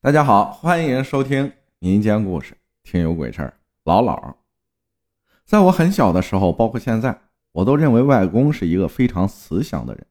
大家好，欢迎收听民间故事，听有鬼事儿。老老，在我很小的时候，包括现在，我都认为外公是一个非常慈祥的人。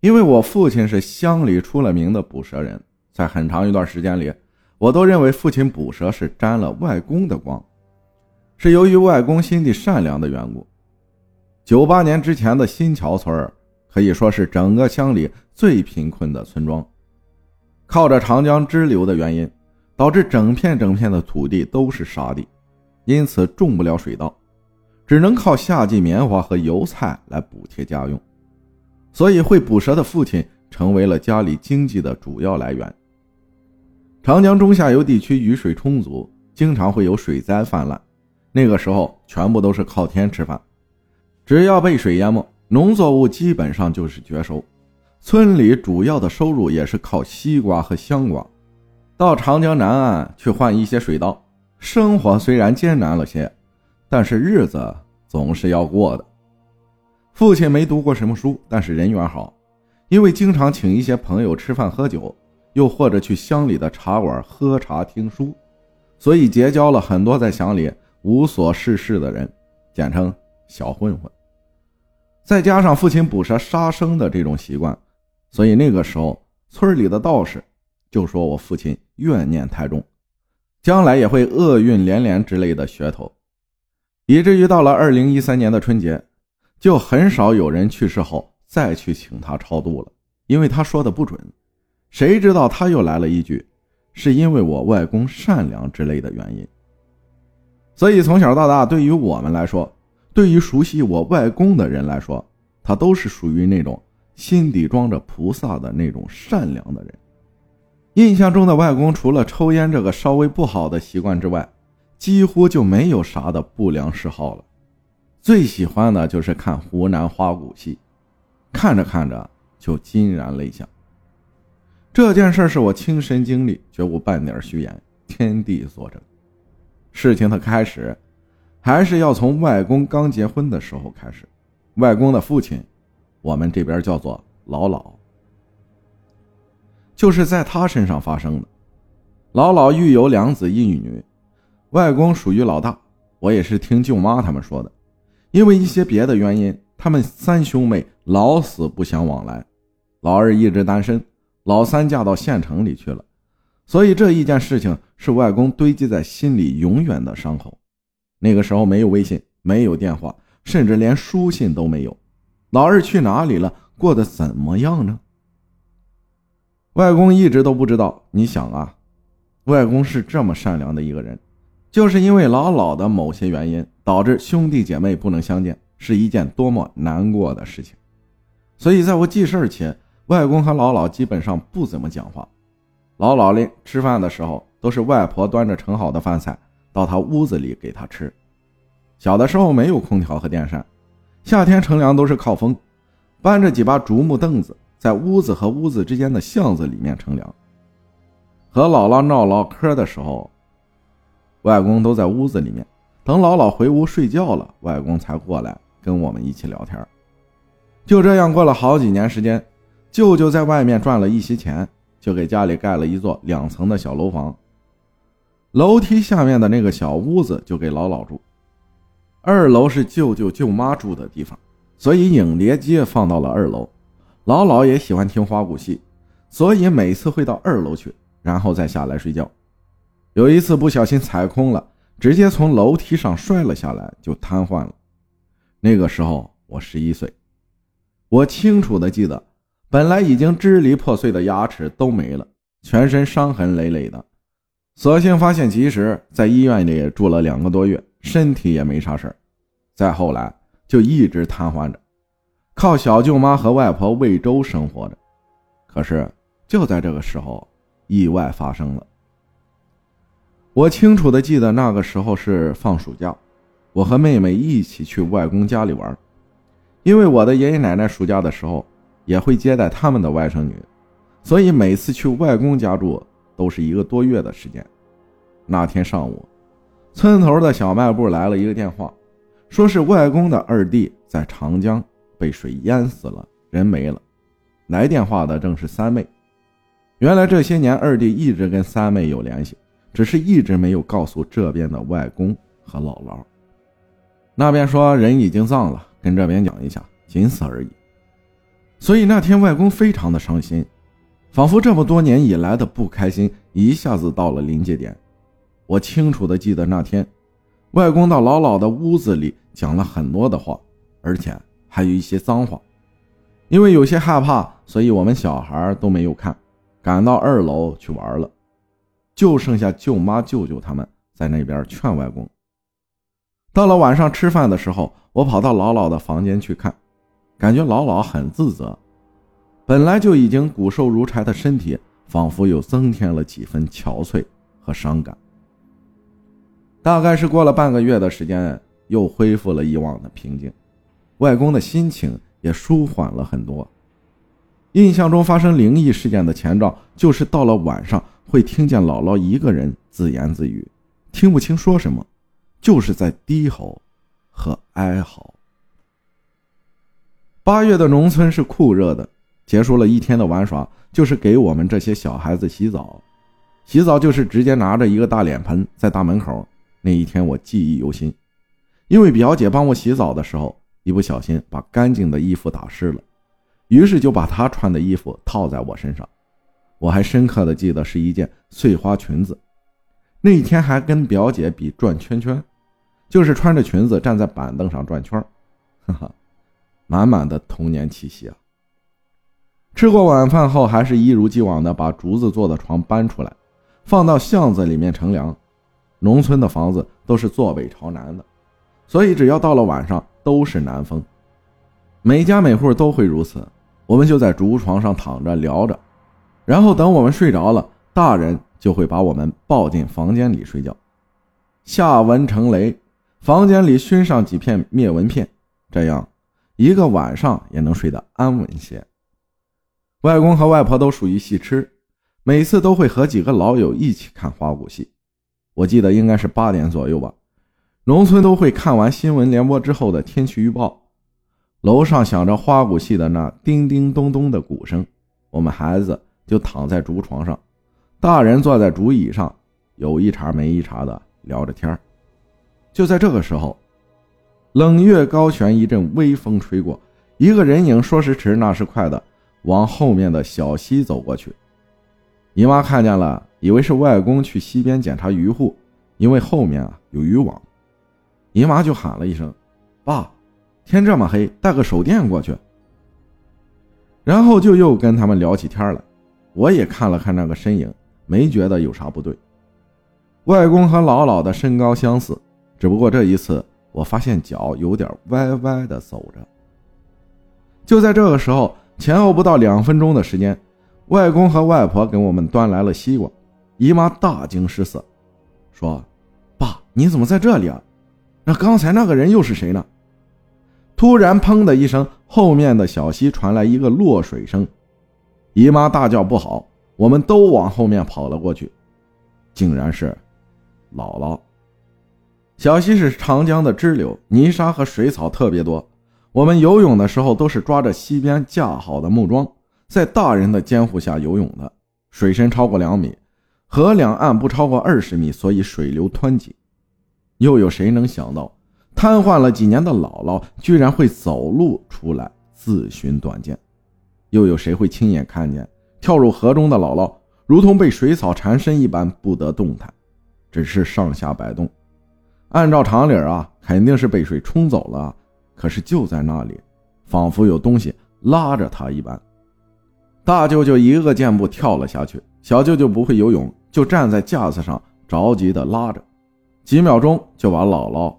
因为我父亲是乡里出了名的捕蛇人，在很长一段时间里，我都认为父亲捕蛇是沾了外公的光，是由于外公心地善良的缘故。九八年之前的新桥村可以说是整个乡里最贫困的村庄。靠着长江支流的原因，导致整片整片的土地都是沙地，因此种不了水稻，只能靠夏季棉花和油菜来补贴家用。所以，会捕蛇的父亲成为了家里经济的主要来源。长江中下游地区雨水充足，经常会有水灾泛滥，那个时候全部都是靠天吃饭，只要被水淹没，农作物基本上就是绝收。村里主要的收入也是靠西瓜和香瓜，到长江南岸去换一些水稻。生活虽然艰难了些，但是日子总是要过的。父亲没读过什么书，但是人缘好，因为经常请一些朋友吃饭喝酒，又或者去乡里的茶馆喝茶听书，所以结交了很多在乡里无所事事的人，简称小混混。再加上父亲捕蛇杀生的这种习惯。所以那个时候，村里的道士就说我父亲怨念太重，将来也会厄运连连之类的噱头，以至于到了二零一三年的春节，就很少有人去世后再去请他超度了，因为他说的不准。谁知道他又来了一句，是因为我外公善良之类的原因。所以从小到大，对于我们来说，对于熟悉我外公的人来说，他都是属于那种。心底装着菩萨的那种善良的人，印象中的外公除了抽烟这个稍微不好的习惯之外，几乎就没有啥的不良嗜好了。最喜欢的就是看湖南花鼓戏，看着看着就潸然泪下。这件事是我亲身经历，绝无半点虚言，天地作证。事情的开始，还是要从外公刚结婚的时候开始。外公的父亲。我们这边叫做老老，就是在他身上发生的。老老育有两子一女，外公属于老大。我也是听舅妈他们说的，因为一些别的原因，他们三兄妹老死不相往来。老二一直单身，老三嫁到县城里去了，所以这一件事情是外公堆积在心里永远的伤口。那个时候没有微信，没有电话，甚至连书信都没有。老二去哪里了？过得怎么样呢？外公一直都不知道。你想啊，外公是这么善良的一个人，就是因为老老的某些原因，导致兄弟姐妹不能相见，是一件多么难过的事情。所以在我记事儿前，外公和老老基本上不怎么讲话。老老嘞，吃饭的时候都是外婆端着盛好的饭菜到他屋子里给他吃。小的时候没有空调和电扇。夏天乘凉都是靠风，搬着几把竹木凳子，在屋子和屋子之间的巷子里面乘凉。和姥姥闹唠嗑的时候，外公都在屋子里面，等姥姥回屋睡觉了，外公才过来跟我们一起聊天。就这样过了好几年时间，舅舅在外面赚了一些钱，就给家里盖了一座两层的小楼房，楼梯下面的那个小屋子就给姥姥住。二楼是舅舅舅妈住的地方，所以影碟机放到了二楼。老老也喜欢听花鼓戏，所以每次会到二楼去，然后再下来睡觉。有一次不小心踩空了，直接从楼梯上摔了下来，就瘫痪了。那个时候我十一岁，我清楚的记得，本来已经支离破碎的牙齿都没了，全身伤痕累累的。所幸发现及时，在医院里住了两个多月。身体也没啥事再后来就一直瘫痪着，靠小舅妈和外婆喂粥生活着。可是就在这个时候，意外发生了。我清楚的记得那个时候是放暑假，我和妹妹一起去外公家里玩，因为我的爷爷奶奶暑假的时候也会接待他们的外甥女，所以每次去外公家住都是一个多月的时间。那天上午。村头的小卖部来了一个电话，说是外公的二弟在长江被水淹死了，人没了。来电话的正是三妹。原来这些年二弟一直跟三妹有联系，只是一直没有告诉这边的外公和姥姥。那边说人已经葬了，跟这边讲一下，仅此而已。所以那天外公非常的伤心，仿佛这么多年以来的不开心一下子到了临界点。我清楚的记得那天，外公到老老的屋子里讲了很多的话，而且还有一些脏话。因为有些害怕，所以我们小孩都没有看，赶到二楼去玩了，就剩下舅妈、舅舅他们在那边劝外公。到了晚上吃饭的时候，我跑到老老的房间去看，感觉老老很自责，本来就已经骨瘦如柴的身体，仿佛又增添了几分憔悴和伤感。大概是过了半个月的时间，又恢复了以往的平静，外公的心情也舒缓了很多。印象中发生灵异事件的前兆，就是到了晚上会听见姥姥一个人自言自语，听不清说什么。就是在低吼和哀嚎。八月的农村是酷热的，结束了一天的玩耍，就是给我们这些小孩子洗澡。洗澡就是直接拿着一个大脸盆在大门口。那一天我记忆犹新，因为表姐帮我洗澡的时候，一不小心把干净的衣服打湿了，于是就把她穿的衣服套在我身上。我还深刻的记得是一件碎花裙子。那一天还跟表姐比转圈圈。就是穿着裙子站在板凳上转圈哈哈，满满的童年气息啊！吃过晚饭后，还是一如既往的把竹子做的床搬出来，放到巷子里面乘凉。农村的房子都是坐北朝南的，所以只要到了晚上都是南风，每家每户都会如此。我们就在竹床上躺着聊着，然后等我们睡着了，大人就会把我们抱进房间里睡觉。下文成雷。房间里熏上几片灭蚊片，这样一个晚上也能睡得安稳些。外公和外婆都属于戏痴，每次都会和几个老友一起看花鼓戏。我记得应该是八点左右吧。农村都会看完新闻联播之后的天气预报，楼上响着花鼓戏的那叮叮咚咚的鼓声，我们孩子就躺在竹床上，大人坐在竹椅上，有一茬没一茬的聊着天。就在这个时候，冷月高悬，一阵微风吹过，一个人影说时迟那时快的往后面的小溪走过去。姨妈看见了，以为是外公去溪边检查渔户，因为后面啊有渔网。姨妈就喊了一声：“爸，天这么黑，带个手电过去。”然后就又跟他们聊起天来。我也看了看那个身影，没觉得有啥不对。外公和姥姥的身高相似。只不过这一次，我发现脚有点歪歪的走着。就在这个时候，前后不到两分钟的时间，外公和外婆给我们端来了西瓜。姨妈大惊失色，说：“爸，你怎么在这里啊？那刚才那个人又是谁呢？”突然，砰的一声，后面的小溪传来一个落水声。姨妈大叫：“不好！”我们都往后面跑了过去，竟然是姥姥。小溪是长江的支流，泥沙和水草特别多。我们游泳的时候都是抓着溪边架好的木桩，在大人的监护下游泳的。水深超过两米，河两岸不超过二十米，所以水流湍急。又有谁能想到，瘫痪了几年的姥姥居然会走路出来自寻短见？又有谁会亲眼看见跳入河中的姥姥如同被水草缠身一般不得动弹，只是上下摆动？按照常理啊，肯定是被水冲走了。可是就在那里，仿佛有东西拉着他一般。大舅舅一个箭步跳了下去，小舅舅不会游泳，就站在架子上着急的拉着，几秒钟就把姥姥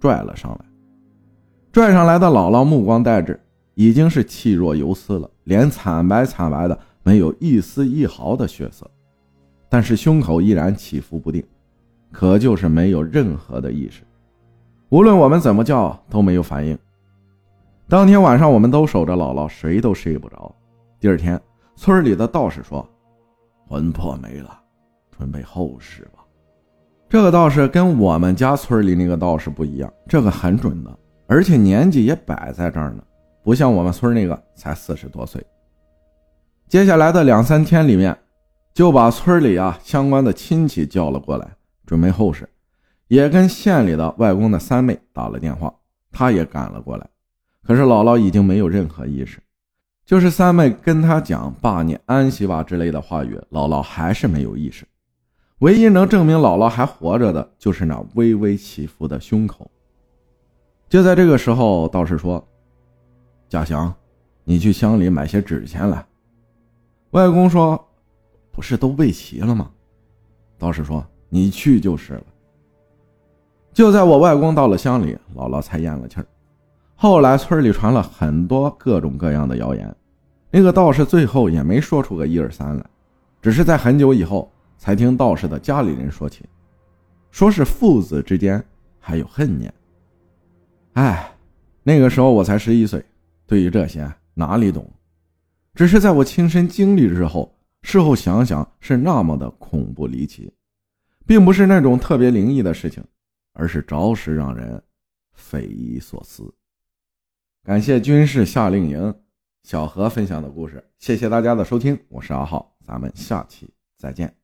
拽了上来。拽上来的姥姥目光呆滞，已经是气若游丝了，脸惨白惨白的，没有一丝一毫的血色，但是胸口依然起伏不定。可就是没有任何的意识，无论我们怎么叫都没有反应。当天晚上我们都守着姥姥，谁都睡不着。第二天，村里的道士说：“魂魄没了，准备后事吧。”这个道士跟我们家村里那个道士不一样，这个很准的，而且年纪也摆在这儿呢，不像我们村那个才四十多岁。接下来的两三天里面，就把村里啊相关的亲戚叫了过来，准备后事，也跟县里的外公的三妹打了电话，她也赶了过来。可是姥姥已经没有任何意识，就是三妹跟他讲“爸，你安息吧”之类的话语，姥姥还是没有意识。唯一能证明姥姥还活着的，就是那微微起伏的胸口。就在这个时候，道士说：“家祥，你去乡里买些纸钱来。”外公说：“不是都备齐了吗？”道士说：“你去就是了。”就在我外公到了乡里，姥姥才咽了气儿。后来村里传了很多各种各样的谣言，那个道士最后也没说出个一二三来，只是在很久以后。才听道士的家里人说起，说是父子之间还有恨念。哎，那个时候我才十一岁，对于这些哪里懂？只是在我亲身经历之后，事后想想是那么的恐怖离奇，并不是那种特别灵异的事情，而是着实让人匪夷所思。感谢军事夏令营小何分享的故事，谢谢大家的收听，我是阿浩，咱们下期再见。